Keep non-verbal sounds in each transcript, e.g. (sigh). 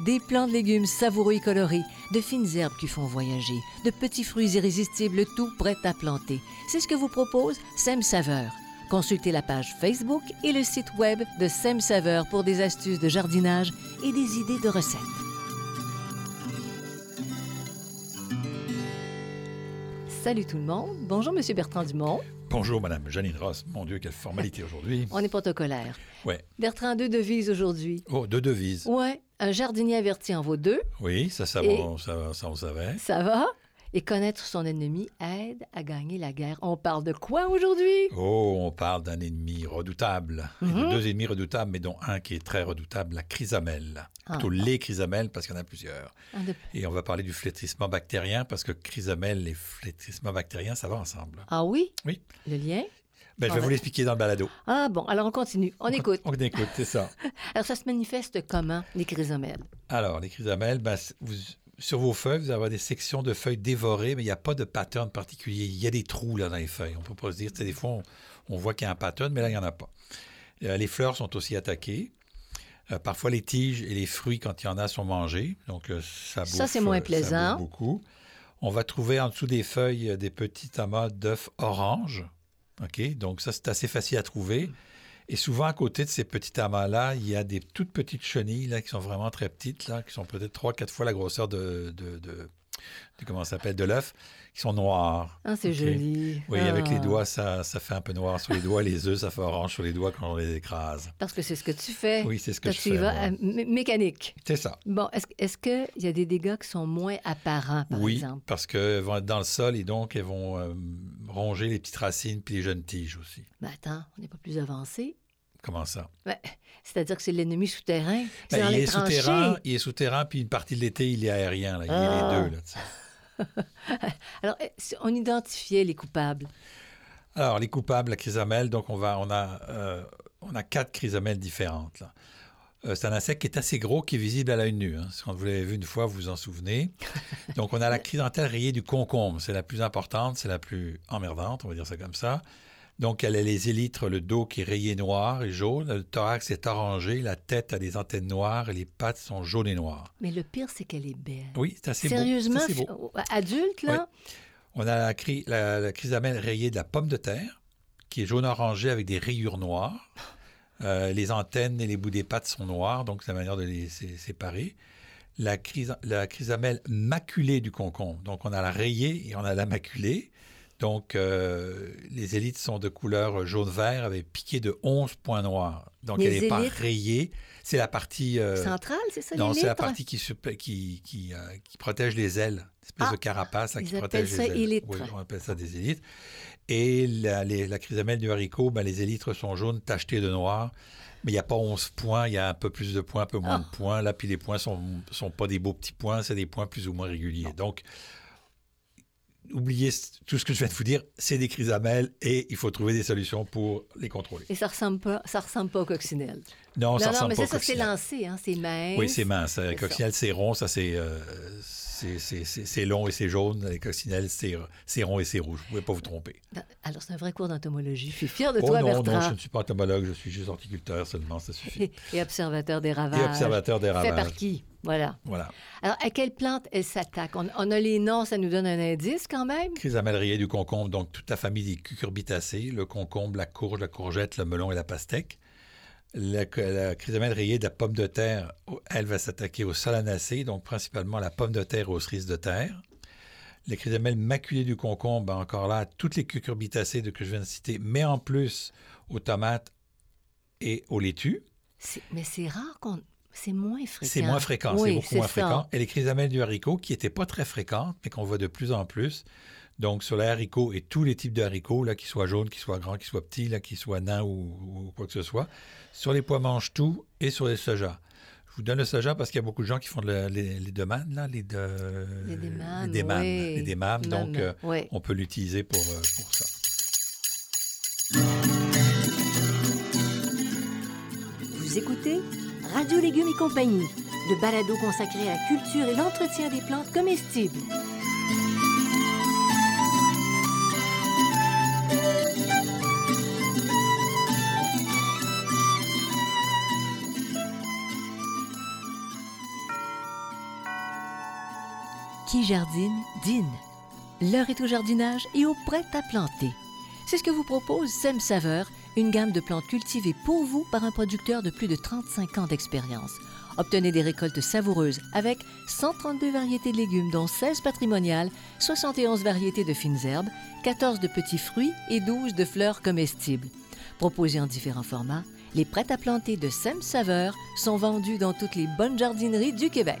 Des plants de légumes savoureux et colorés, de fines herbes qui font voyager, de petits fruits irrésistibles, tout prêt à planter. C'est ce que vous propose Sem Saveur. Consultez la page Facebook et le site web de Sem Saveur pour des astuces de jardinage et des idées de recettes. Salut tout le monde. Bonjour Monsieur Bertrand Dumont. Bonjour, Madame Janine Ross. Mon Dieu, quelle formalité aujourd'hui. On est protocolaire. Ouais. Bertrand, deux devises aujourd'hui. Oh, deux devises. Ouais, un jardinier averti en vaut deux. Oui, ça, ça, Et- va, ça, ça, on savait. Ça va? Et connaître son ennemi aide à gagner la guerre. On parle de quoi aujourd'hui? Oh, on parle d'un ennemi redoutable. Et Mhm. de deux ennemis redoutables, mais dont un qui est très redoutable, la chrysamelle. Ah. Plutôt les chrysamelles, parce qu'il y en a plusieurs. De- Et on va parler du flétrissement bactérien, parce que chrysamelle et flétrissement bactérien, ça va ensemble. Ah oui? Oui. Le lien? Ben, je Ah vais ben. vous l'expliquer dans le balado. Ah bon, alors on continue. On (laughs) écoute. On écoute, c'est ça. (laughs) Alors ça se manifeste comment, les chrysomèles? Alors, les chrysamelles, ben, vous- sur vos feuilles, vous avoir des sections de feuilles dévorées, mais il n'y a pas de pattern particulier. Il y a des trous là dans les feuilles. On ne peut pas se dire, des fois, on, on voit qu'il y a un pattern, mais là, il n'y en a pas. Euh, les fleurs sont aussi attaquées. Euh, parfois, les tiges et les fruits, quand il y en a, sont mangés. Donc, euh, ça bouffe, Ça, c'est moins ça plaisant. beaucoup. On va trouver en dessous des feuilles des petits amas d'œufs orange. OK? Donc, ça, c'est assez facile à trouver. Et souvent, à côté de ces petits amas-là, il y a des toutes petites chenilles là, qui sont vraiment très petites, là, qui sont peut-être trois, quatre fois la grosseur de, de, de- de- comment ça s'appelle, de l'œuf, qui sont noires. Ah, c'est joli. Oui, Ah. avec les doigts, ça, ça fait un peu noir sur les doigts. Les œufs, ça fait orange sur les doigts quand on les écrase. Parce que c'est ce que tu fais. Oui, c'est ce que Quand je tu fais. vas à mé- mécanique. C'est ça. Bon, est-ce est-ce qu'il y a des dégâts qui sont moins apparents, par oui, exemple? parce qu'elles vont être dans le sol et donc elles vont euh, ronger les petites racines puis les jeunes tiges aussi. Ben attends, on n'est pas plus avancé. Comment ça? Ben, C'est-à-dire que c'est l'ennemi souterrain. Ben, il est souterrain, il est souterrain, puis une partie de l'été, il est aérien. Là. Il Ah. les deux. Là. (laughs) Alors, eh, on identifiait les coupables? Alors, les coupables, la chrysamelle, donc on, va, on, a, euh, on a quatre chrysamelles différentes. là. Euh, c'est un insecte qui est assez gros, qui est visible à l'œil nu. hein. Quand vous l'avez vu une fois, vous vous en souvenez. (laughs) Donc, on a la chrysantelle rayée du concombre. C'est la plus importante, c'est la plus emmerdante, on va dire ça comme ça. Donc, elle a les élytres, le dos qui est rayé noir et jaune, le thorax est orangé, la tête a des antennes noires et les pattes sont jaunes et noires. Mais le pire, c'est qu'elle est belle. Oui, c'est assez. Sérieusement, beau. fi- adulte, là? On a la, la, la chrysamelle rayée de la pomme de terre, qui est jaune-orangé avec des rayures noires. (laughs) Euh, les antennes et les bouts des pattes sont noirs, donc c'est la manière de les sé- séparer. La, chrysa- la chrysamelle maculée du concombre. Donc on a la rayée et on a la maculée. Donc euh, les élytres sont de couleur jaune-vert avec piqué de 11 points noirs. Donc Les elle n'est pas rayée. C'est la partie... euh, Centrale, c'est ça, non, les c'est la partie qui, se- qui, qui, euh, qui protège les ailes. Une espèce Ah, de carapace là, ils qui protège ça les ailes. Oui, on appelle ça des élytres. Et la, les- la chrysamelle du haricot, ben, les élytres sont jaunes tachetés de noir. Mais il n'y a pas 11 points, il y a un peu plus de points, un peu moins Ah. de points. Là, puis les points ne sont, sont pas des beaux petits points, c'est des points plus ou moins réguliers. Donc, oubliez tout ce que je viens de vous dire, c'est des chrysamelles et il faut trouver des solutions pour les contrôler. Et ça ressemble pas, ça ressemble pas au coccinelle. Non, non, ça non, mais pas ça, ça c'est coccinelle. lancé, hein, c'est mince. Oui, c'est mince. C'est Les ça. coccinelles, c'est rond, ça c'est euh, c'est- c'est- long et c'est jaune. Les coccinelles, c'est c'est rond et c'est rouge. Vous ne pouvez pas vous tromper. Ben, Alors, c'est un vrai cours d'entomologie. Je suis fière de oh toi, non, non, Bertrand. je ne suis pas entomologue, je suis juste horticulteur seulement, ça suffit. (laughs) Et, observateur des ravages. Et observateur des Fait par ravages. qui? Voilà. Voilà. Alors, à quelle plante elle s'attaque? On, on a les noms, ça nous donne un indice quand même? Chrysamelle rayée du concombre, donc toute la famille des cucurbitacées, le concombre, la courge, la courgette, le melon et la pastèque. La, la chrysamelle rayée de la pomme de terre, elle va s'attaquer aux solanacées, donc principalement la pomme de terre aux cerises de terre. Les chrysamelles maculées du concombre, ben, encore là, toutes les cucurbitacées que je viens de citer, mais en plus aux tomates et aux laitues. Mais c'est rare qu'on... C'est moins fréquent. C'est moins fréquent, c'est beaucoup moins fréquent. Et les chrysamelles du haricot, qui n'étaient pas très fréquentes, mais qu'on voit de plus en plus. Donc, sur les haricots et tous les types de haricots, là, qu'ils soient jaunes, qu'ils soient grands, qu'ils soient petits, là, qu'ils soient nains ou, quoi que ce soit. Sur les pois mange-tout et sur les soja. Je vous donne le soja parce qu'il y a beaucoup de gens qui font les, les demandes, là, les, de, les démanes. Les démanes, les donc, euh, on peut l'utiliser pour, euh, pour ça. Vous écoutez Radio Légumes et compagnie, le balado consacré à la culture et l'entretien des plantes comestibles. Qui jardine, dîne. L'heure est au jardinage et au prêt à planter. C'est ce que vous propose Sem Saveur, une gamme de plantes cultivées pour vous par un producteur de plus de 35 ans d'expérience. Obtenez des récoltes savoureuses avec 132 variétés de légumes, dont 16 patrimoniales, 71 variétés de fines herbes, 14 de petits fruits et 12 de fleurs comestibles. Proposés en différents formats, les prêts à planter de Sem Saveur sont vendus dans toutes les bonnes jardineries du Québec.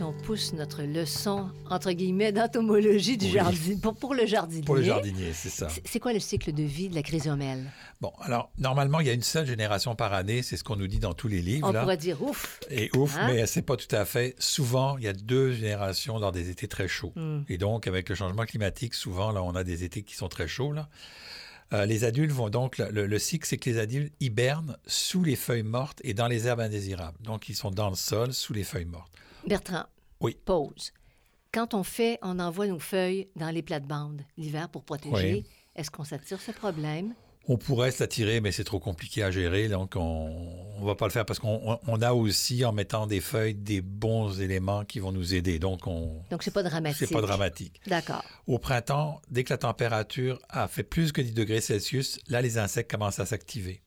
Si on pousse notre leçon, entre guillemets, d'entomologie du jardin, pour, pour, le jardinier. Pour le jardinier, c'est ça. C'est quoi le cycle de vie de la chrysomèle? Bon, alors, normalement, il y a une seule génération par année, c'est ce qu'on nous dit dans tous les livres. On pourrait dire ouf. Et ouf, hein? mais c'est pas tout à fait. Souvent, il y a deux générations dans des étés très chauds. Hmm. Et donc, avec le changement climatique, souvent, là, on a des étés qui sont très chauds, là. Euh, les adultes vont donc, le, cycle, c'est que les adultes hibernent sous les feuilles mortes et dans les herbes indésirables. Donc, ils sont dans le sol, sous les feuilles mortes. Bertrand, oui. pause. Quand on fait, on envoie nos feuilles dans les plates-bandes l'hiver pour protéger, est-ce qu'on s'attire ce problème? On pourrait s'attirer, mais c'est trop compliqué à gérer, donc on ne va pas le faire parce qu'on a aussi, en mettant des feuilles, des bons éléments qui vont nous aider. Donc, on... donc c'est pas dramatique. C'est pas dramatique. D'accord. Au printemps, dès que la température a fait plus que 10 degrés Celsius, là, les insectes commencent à s'activer.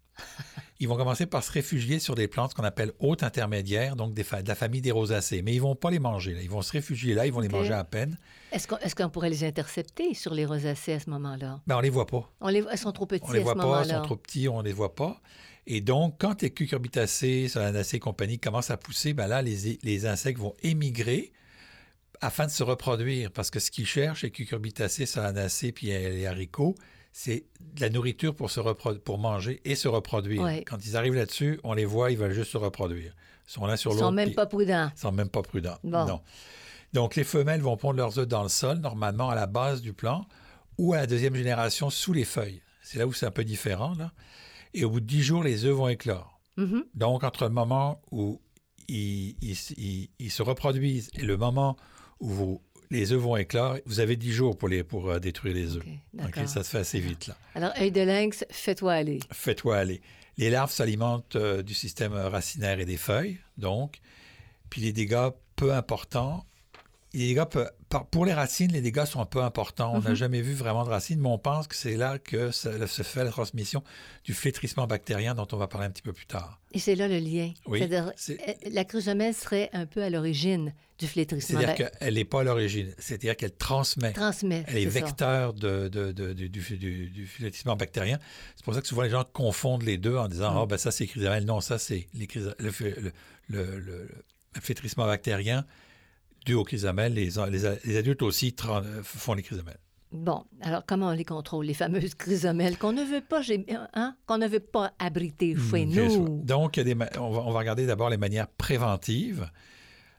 Ils vont commencer par se réfugier sur des plantes qu'on appelle hautes intermédiaires, donc des de la famille des rosacées. Mais ils vont pas les manger. Là. Ils vont se réfugier là, ils vont les manger à peine. Est-ce qu'on pourrait les intercepter sur les rosacées à ce moment-là? Ben, on les voit pas. On les, elles sont trop petits on les voit pas, Elles sont trop petits, on les voit pas. Et donc, quand les cucurbitacées, solanacées et compagnie commencent à pousser, ben là, les, les insectes vont émigrer afin de se reproduire. Parce que ce qu'ils cherchent, les cucurbitacées, solanacées puis les haricots, c'est de la nourriture pour, se pour manger et se reproduire. Quand ils arrivent là-dessus, on les voit, ils veulent juste se reproduire. Ils sont là sur l'autre. Ils sont même pas prudents. Ils sont même pas prudents. Non. Donc, les femelles vont pondre leurs œufs dans le sol, normalement à la base du plant, ou à la deuxième génération sous les feuilles. C'est là où c'est un peu différent. Là. Et au bout de dix jours, les œufs vont éclore. Mm-hmm. Donc, entre le moment où ils, se reproduisent et le moment où vous les œufs vont éclore. Vous avez 10 jours pour, les, pour euh, détruire les œufs. ça se fait assez vite, là. Alors, œil de lynx, fais-toi aller. Fais-toi aller. Les larves s'alimentent euh, du système racinaire et des feuilles, donc. Puis les dégâts peu importants les dégâts pour les racines, les dégâts sont un peu importants. On n'a mhm. jamais vu vraiment de racines, mais on pense que c'est là que se fait la transmission du flétrissement bactérien dont on va parler un petit peu plus tard. Et c'est là le lien. Oui, euh, la chrysomèle serait un peu à l'origine du flétrissement. C'est-à-dire qu'elle n'est pas à l'origine, c'est-à-dire qu'elle transmet. Transmet. Elle est, vecteur de, du, du, flétrissement bactérien. C'est pour ça que souvent les gens confondent les deux en disant mm. Ah, ben ça c'est chrysomèle. Non, ça c'est le, le, le, flétrissement bactérien dû aux chrysamelles. Les, les, adultes aussi font les chrysamelles. Bon, alors comment on les contrôle, les fameuses chrysomelles qu'on ne veut pas, hein, qu'on ne veut pas abriter hmm, chez nous? Donc, des, on, va, on, va, regarder d'abord les manières préventives.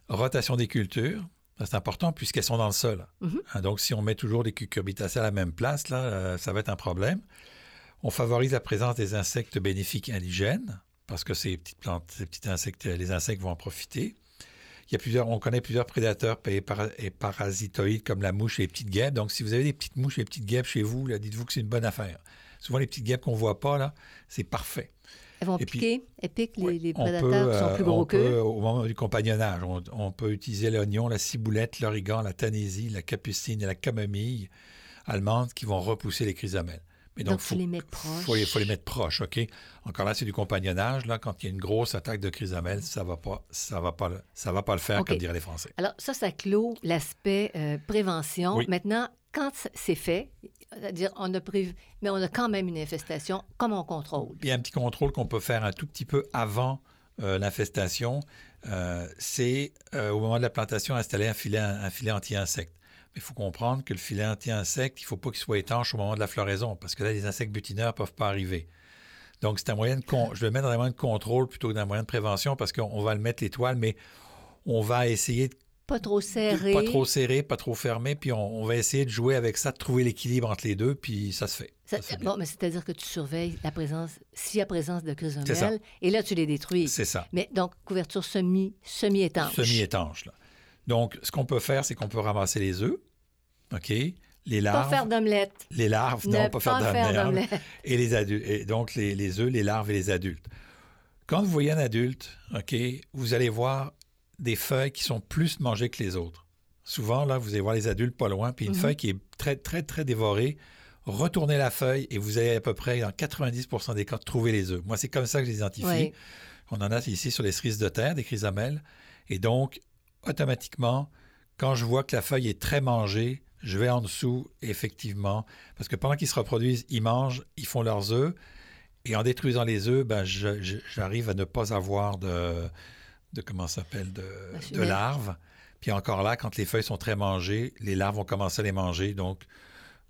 Rotation des cultures, c'est important puisqu'elles sont dans le sol. Mhm. Hein, donc, si on met toujours des cucurbitacées à la même place, là, euh, ça va être un problème. On favorise la présence des insectes bénéfiques indigènes parce que ces petites plantes, ces petits insectes, les insectes vont en profiter. Il y a plusieurs, on connaît plusieurs prédateurs et, parasitoïdes comme la mouche et les petites guêpes. Donc, si vous avez des petites mouches et des petites guêpes chez vous, dites-vous que c'est une bonne affaire. Souvent, les petites guêpes qu'on voit pas, là, c'est parfait. Elles vont Et puis, piquer, elles piquent les, les prédateurs peut, qui sont euh, plus gros qu'eux. Au moment du compagnonnage, on, on peut utiliser l'oignon, la ciboulette, l'origan, la tanésie, la capucine et la camomille allemande qui vont repousser les chrysamelles. Mais Donc, faut, les mets proches. faut faut les mettre proches, OK? Encore là, c'est du compagnonnage. Là, quand il y a une grosse attaque de chrysamelles, ça va pas, ça va pas, ça va pas le faire, comme diraient les Français. Alors, ça, ça clôt l'aspect euh, prévention. Oui. Maintenant, quand c'est fait, c'est-à-dire, on a prévu, mais on a quand même une infestation, comment on contrôle? Il y a un petit contrôle qu'on peut faire un tout petit peu avant euh, l'infestation. Euh, c'est au moment de la plantation installer un filet, un filet anti-insecte. Il faut comprendre que le filet anti-insecte, il ne faut pas qu'il soit étanche au moment de la floraison, parce que là, les insectes butineurs ne peuvent pas arriver. Donc, c'est un moyen de con- je le mets dans un moyen de contrôle plutôt que dans un moyen de prévention, parce qu'on va le mettre l'étoile, mais on va essayer de Pas trop serré. pas trop serré, pas trop fermé, puis on, on va essayer de jouer avec ça, de trouver l'équilibre entre les deux, puis ça se fait. Ça- Ça bon, mais c'est-à-dire que tu surveilles la présence, s'il y a présence de chrysomèles, et là, tu les détruis. C'est ça. Mais donc, couverture semi, semi-étanche. semi-étanche. là. Donc, ce qu'on peut faire, c'est qu'on peut ramasser les œufs, OK? Les Pas larves. faire d'omelette. Les larves, Ne non, pas faire d'omelette. Et les adultes. Et donc, les, les œufs, les larves et les adultes. Quand vous voyez un adulte, OK, vous allez voir des feuilles qui sont plus mangées que les autres. Souvent, là, vous allez voir les adultes pas loin, puis une Mhm. feuille qui est très, très, très dévorée. Retournez la feuille et vous allez à peu près, dans 90% des cas, trouver les œufs. Moi, c'est comme ça que je les identifie. Oui. On en a ici sur les cerises de terre, des chrysamelles. Et donc, automatiquement, quand je vois que la feuille est très mangée, je vais en dessous, effectivement, parce que pendant qu'ils se reproduisent, ils mangent, ils font leurs œufs. Et en détruisant les œufs, ben, j'arrive à ne pas avoir de, de comment s'appelle, de, de larves. Puis encore là, quand les feuilles sont très mangées, les larves vont commencer à les manger. Donc,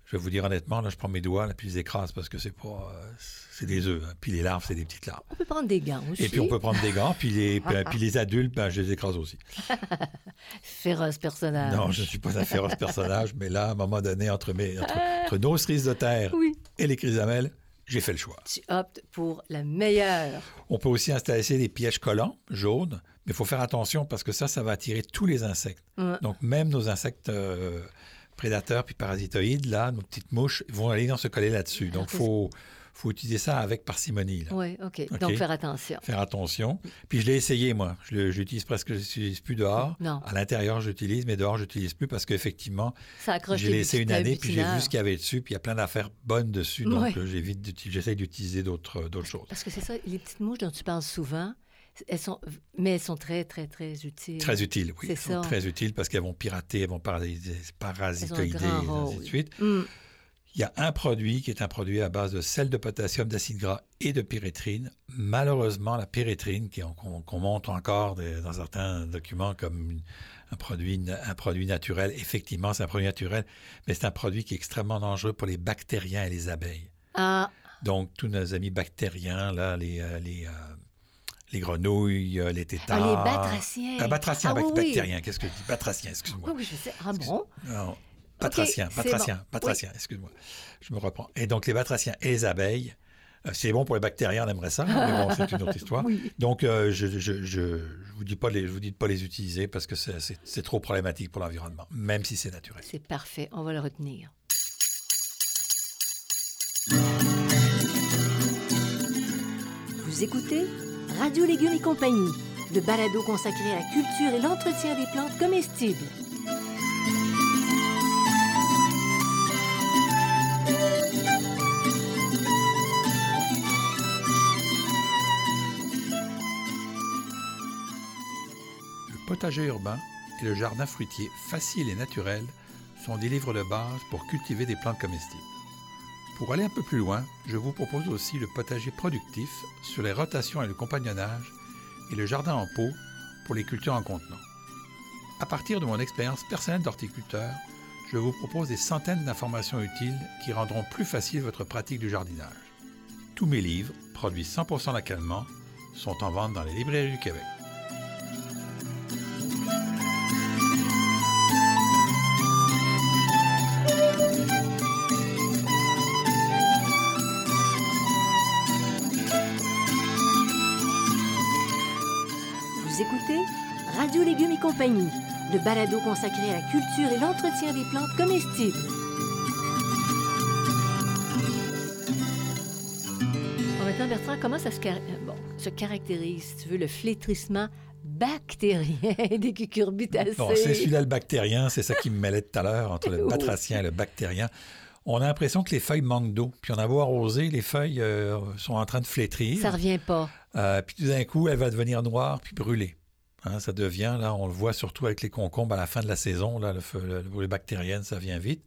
je vais vous dire honnêtement, là, je prends mes doigts, là, puis je les écrase parce que c'est pas, euh, c'est des œufs. hein. Puis les larves, c'est des petites larves. On peut prendre des gants aussi. Et puis on peut prendre des gants, puis les, (laughs) puis, puis les adultes, ben, je les écrase aussi. (laughs) Féroce personnage. Non, je ne suis pas un féroce personnage, mais là, à un moment donné, entre, mes, entre, entre nos cerises de terre Oui. et les chrysamelles, j'ai fait le choix. Tu optes pour la meilleure. On peut aussi installer des pièges collants jaunes, mais il faut faire attention parce que ça, ça va attirer tous les insectes. Donc même nos insectes euh, prédateurs puis parasitoïdes, là, nos petites mouches, vont aller dans se coller là-dessus. Donc il faut, faut utiliser ça avec parcimonie. Oui, OK. OK. Donc, faire attention. Faire attention. Puis je l'ai essayé, moi. Je l'utilise presque, je l'utilise plus dehors. Non. À l'intérieur, j'utilise, mais dehors, je n'utilise plus parce qu'effectivement, j'ai laissé une année, puis j'ai vu ce qu'il y avait dessus, puis il y a plein d'affaires bonnes dessus. Donc, Ouais. j'essaie d'utiliser d'autres choses. Parce que c'est ça, les petites mouches dont tu parles souvent, elles sont, mais elles sont très, très, très utiles. Très utiles, oui. Elles sont très utiles parce qu'elles vont pirater, elles vont parasiter, parasitoïder, et ainsi de suite. Mm. Il y a un produit qui est un produit à base de sel de potassium, d'acide gras et de pyrétrine. Malheureusement, la pyrétrine, qu'on qu'on montre encore des- dans certains documents comme une- un produit, un produit naturel, effectivement, c'est un produit naturel, mais c'est un produit qui est extrêmement dangereux pour les bactériens et les abeilles. Ah, Donc, tous nos amis bactériens, là, les, euh, les, euh, les grenouilles, euh, les ah, tétards. les batraciens. Ah, batraciens, Ah, oui, oui. bactériens, qu'est-ce que je dis? Batraciens, excuse-moi. Oui, oui, je sais. Ah bon? Non, batraciens, c'est batraciens, bon. batraciens, excuse-moi. Je me reprends. Et donc, les batraciens et les abeilles, euh, c'est bon pour les bactériens, on aimerait ça, mais bon, c'est une autre (laughs) histoire. Oui. Donc, euh, je ne je, je, je vous dis pas de les, je vous dis de pas les utiliser parce que c'est trop problématique pour l'environnement, même si c'est naturel. C'est parfait, on va le retenir. Vous écoutez Radio Légumes et compagnie, le balado consacré à la culture et l'entretien des plantes comestibles. Le potager urbain et le jardin fruitier facile et naturel sont des livres de base pour cultiver des plantes comestibles. Pour aller un peu plus loin, je vous propose aussi le potager productif sur les rotations et le compagnonnage et le jardin en pot pour les cultures en contenant. À partir de mon expérience personnelle d'horticulteur, je vous propose des centaines d'informations utiles qui rendront plus facile votre pratique du jardinage. Tous mes livres, produits 100% localement, sont en vente dans les librairies du Québec. Radio Légumes et compagnie, le balado consacré à la culture et l'entretien des plantes comestibles. Maintenant, Bertrand, comment ça se, car- euh, bon, se caractérise, si tu veux, le flétrissement bactérien (laughs) des cucurbitacées? Bon, c'est celui-là le bactérien, c'est ça qui me mêlait tout à l'heure entre le (laughs) batracien et le bactérien. On a l'impression que les feuilles manquent d'eau. Puis on a beau arroser, les feuilles euh, sont en train de flétrir. Ça revient pas. Euh, puis tout d'un coup, elle va devenir noire puis brûler. Hein, ça devient, là, on le voit surtout avec les concombres à la fin de la saison, là, le, le- bactériennes, ça vient vite.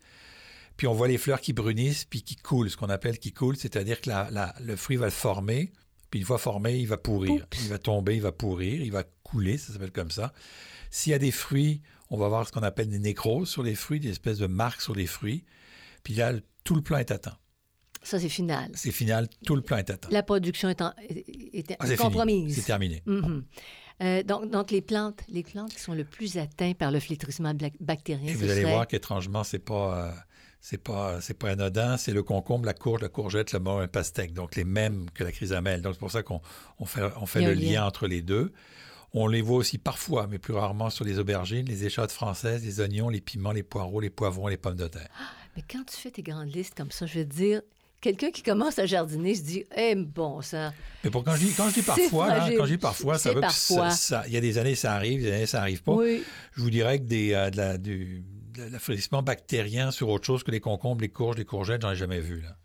Puis on voit les fleurs qui brunissent puis qui coulent, ce qu'on appelle qui coulent, c'est-à-dire que la- la- le fruit va le former, puis une fois formé, il va pourrir. Oups. Il va tomber, il va pourrir, il va couler, ça s'appelle comme ça. S'il y a des fruits, on va voir ce qu'on appelle des nécroses sur les fruits, des espèces de marques sur les fruits. Puis là, le- tout le plan est atteint. Ça, c'est final. C'est final, tout le plan est atteint. La production est, en- est- est Ah, compromise. C'est terminé. Mhm. Euh, donc, donc, les plantes, les plantes qui sont le plus atteintes par le flétrissement bactérien, Et vous allez serait- voir qu'étrangement, c'est pas, euh, c'est pas, c'est pas anodin. C'est le concombre, la courge, la courgette, le morue, un pastèque. Donc les mêmes que la chrysamelle. Donc c'est pour ça qu'on on fait, on fait le lien. lien. entre les deux. On les voit aussi parfois, mais plus rarement sur les aubergines, les échalotes françaises, les oignons, les piments, les poireaux, les poivrons, les pommes de terre. Mais quand tu fais tes grandes listes comme ça, je veux te dire, quelqu'un qui commence à jardiner se dit, eh bon, ça. Mais pour quand je dis, quand je dis C'est parfois, là, fragile. quand je dis parfois, ça veut parfois. que ça, il y a des années ça arrive, des années ça arrive pas. Oui. Je vous dirais que des, euh, de la, du, de l'affaiblissement bactérien sur autre chose que les concombres, les courges, les courgettes, j'en ai jamais vu là.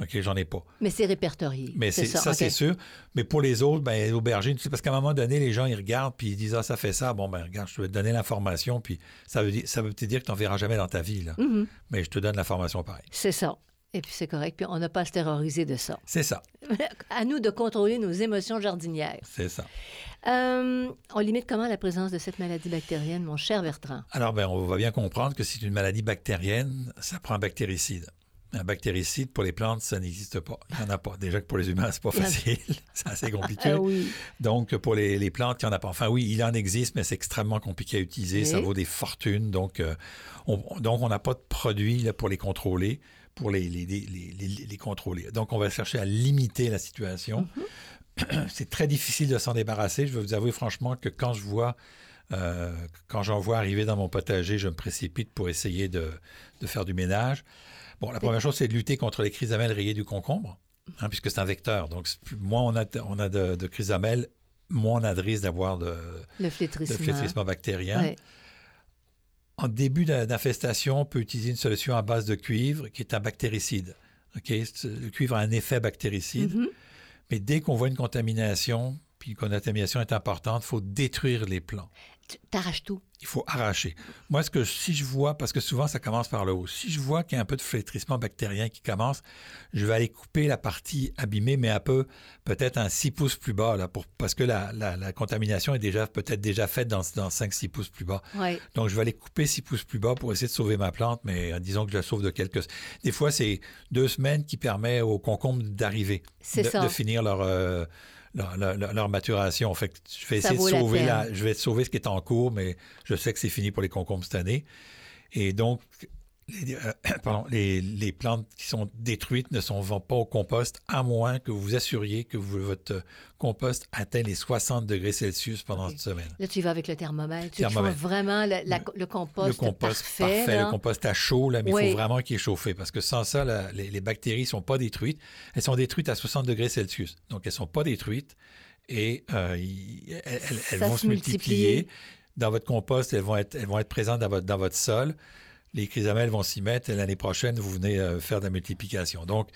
OK, j'en ai pas. Mais c'est répertorié. Mais c'est ça, c'est sûr. Mais pour les autres, ben, sais, parce qu'à un moment donné, les gens, ils regardent, puis ils disent, ah, ça fait ça. Bon, ben, regarde, je vais te donner l'information, puis ça veut, dire, ça veut te dire que tu n'en verras jamais dans ta vie, là. Mhm. Mais je te donne l'information pareil. C'est ça. Et puis c'est correct. Puis on n'a pas à se terroriser de ça. C'est ça, (laughs) à nous de contrôler nos émotions jardinières. c'est ça. Euh, on limite comment la présence de cette maladie bactérienne, mon cher Bertrand? Alors, ben, on va bien comprendre que c'est une maladie bactérienne, ça prend un bactéricide. Un bactéricide, pour les plantes, ça n'existe pas. Il n'y en a pas. Déjà que pour les humains, c'est pas (laughs) facile. (laughs) c'est assez compliqué. Ah oui. Donc, pour les, les plantes, il n'y en a pas. Enfin, oui, il en existe, mais c'est extrêmement compliqué à utiliser. Ça vaut des fortunes. Donc, euh, on donc on n'a pas de produit là, pour les contrôler, pour les, les, les, les- contrôler. Donc, on va chercher à limiter la situation. (clears throat) c'est très difficile de s'en débarrasser. Je vais vous avouer franchement que quand je vois, euh, quand j'en vois arriver dans mon potager, je me précipite pour essayer de, de faire du ménage. Bon, la première chose, c'est de lutter contre les chrysamelles rayées du concombre, hein, puisque c'est un vecteur. Donc, plus- moins on a, on a de, de chrysamelles, moins on a de risque d'avoir de, Le de flétrissement. flétrissement bactérien. Ouais. En début d'infestation, on peut utiliser une solution à base de cuivre qui est un bactéricide. Le cuivre a un effet bactéricide. Mhm. Mais dès qu'on voit une contamination, puis qu'une contamination est importante, il faut détruire les plants. Tu t'arraches tout? Il faut arracher. Moi, ce que si je vois, parce que souvent ça commence par le haut, si je vois qu'il y a un peu de flétrissement bactérien qui commence, je vais aller couper la partie abîmée, mais un peu, peut-être un 6 pouces plus bas, là, pour, parce que la, la- la contamination est déjà peut-être déjà faite dans, dans 5-6 pouces plus bas. Donc, je vais aller couper 6 pouces plus bas pour essayer de sauver ma plante, mais euh, disons que je la sauve de quelques... Des fois, c'est deux semaines qui permet aux concombres d'arriver, de finir leur, euh, leur, leur- leur- leur maturation. Fait que je vais Ça essayer de la sauver peine. la, je vais sauver ce qui est en cours, mais je sais que c'est fini pour les concombres cette année. Et donc, les, euh, (clears throat) pardon, les, les plantes qui sont détruites ne sont vont pas au compost, à moins que vous vous assuriez que vous- votre compost atteint les 60 degrés Celsius pendant Ok. cette semaine. Là, tu y vas avec le thermomètre. Tu Thermomètre. fais vraiment le, la- le compost, le compost parfait. le compost à chaud, là, mais il Oui. faut vraiment qu'il est chauffé parce que sans ça, la- les, les bactéries ne sont pas détruites. Elles sont détruites à 60 degrés Celsius. Donc, elles ne sont pas détruites et euh, elles, elles- elles Ça vont se multiplier. multiplie. Dans votre compost, elles vont être, elles vont être présentes dans votre, dans votre sol. Les chrysamelles vont s'y mettre et l'année prochaine, vous venez euh, faire de la multiplication. Donc,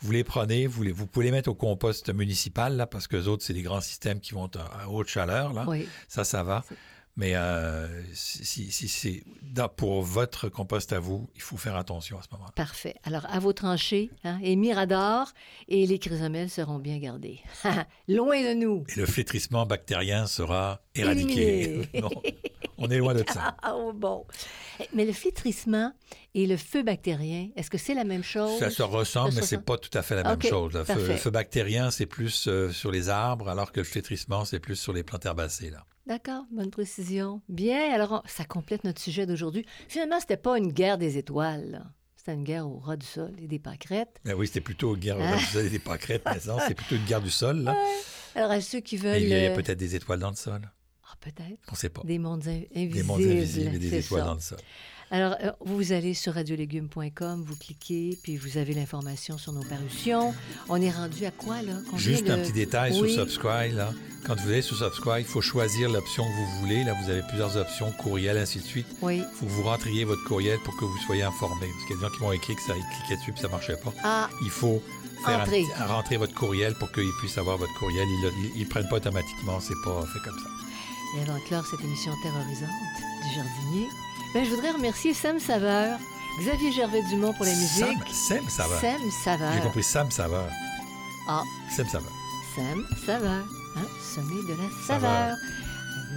vous les prenez, vous, les, vous pouvez les mettre au compost municipal, là, parce que les autres, c'est des grands systèmes qui vont à, à haute chaleur. Là. Oui. Ça, ça va. Mais euh, si, si- si c'est pour votre compost à vous, il faut faire attention à ce moment-là. Parfait. Alors, à vos tranchées, hein, et Mirador, et les chrysomèles seront bien gardés. (laughs) Loin de nous. Et le flétrissement bactérien sera éradiqué. (laughs) Non, (laughs) on est loin de ça. (laughs) Oh, bon. Mais le flétrissement et le feu bactérien, est-ce que c'est la même chose? Ça se ressemble, Ça mais c'est pas tout à fait la même chose. Le feu, parfait. le feu bactérien, c'est plus euh, sur les arbres, alors que le flétrissement, c'est plus sur les plantes herbacées. Là. D'accord, bonne précision. Bien, alors on- ça complète notre sujet d'aujourd'hui. Finalement, c'était pas une guerre des étoiles. là. C'était une guerre au ras du sol et des pâquerettes. Mais oui, c'était plutôt une guerre Ah. vous avez des pâquerettes maintenant, c'est plutôt une guerre du sol. Là. (laughs) Alors, à ceux qui Et veulent... il y a euh, peut-être des étoiles dans le sol. Ah, peut-être. On ne sait pas. Des mondes in- invisibles. Des mondes invisibles et des étoiles ça. dans le sol. Alors, euh, vous allez sur radiolégumes.com, vous cliquez, puis vous avez l'information sur nos parutions. On est rendu à quoi, là? Combien Juste un petit détail Oui. sur Subscribe. Là. Quand vous allez sur Subscribe, il faut choisir l'option que vous voulez. Là, vous avez plusieurs options, courriel, ainsi de suite. Oui. Il faut que vous rentriez votre courriel pour que vous soyez informé. Parce qu'il y a des gens qui vont écrire que ça, ils cliquaient dessus puis ça marchait pas. Ah, Il faut faire un rentrer votre courriel pour qu'ils puissent avoir votre courriel. Ils ne prennent pas automatiquement, c'est pas fait comme ça. Et avant de clore cette émission terrorisante du jardinier, ben, je voudrais remercier Sam Saveur, Xavier Gervais-Dumont pour la musique. Sam, Sam Saveur. Sam Saveur. J'ai compris Sam Saveur. Ah, Sam Saveur. Sam Saveur, hein, sommet de la Saveur. saveur.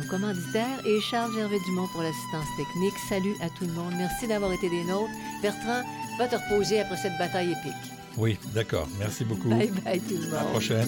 Nos commanditaires et Charles Gervais-Dumont pour l'assistance technique. Salut à tout le monde. Merci d'avoir été des nôtres. Bertrand, va te reposer après cette bataille épique. Oui, d'accord. Merci beaucoup. Bye bye tout le À la monde. prochaine.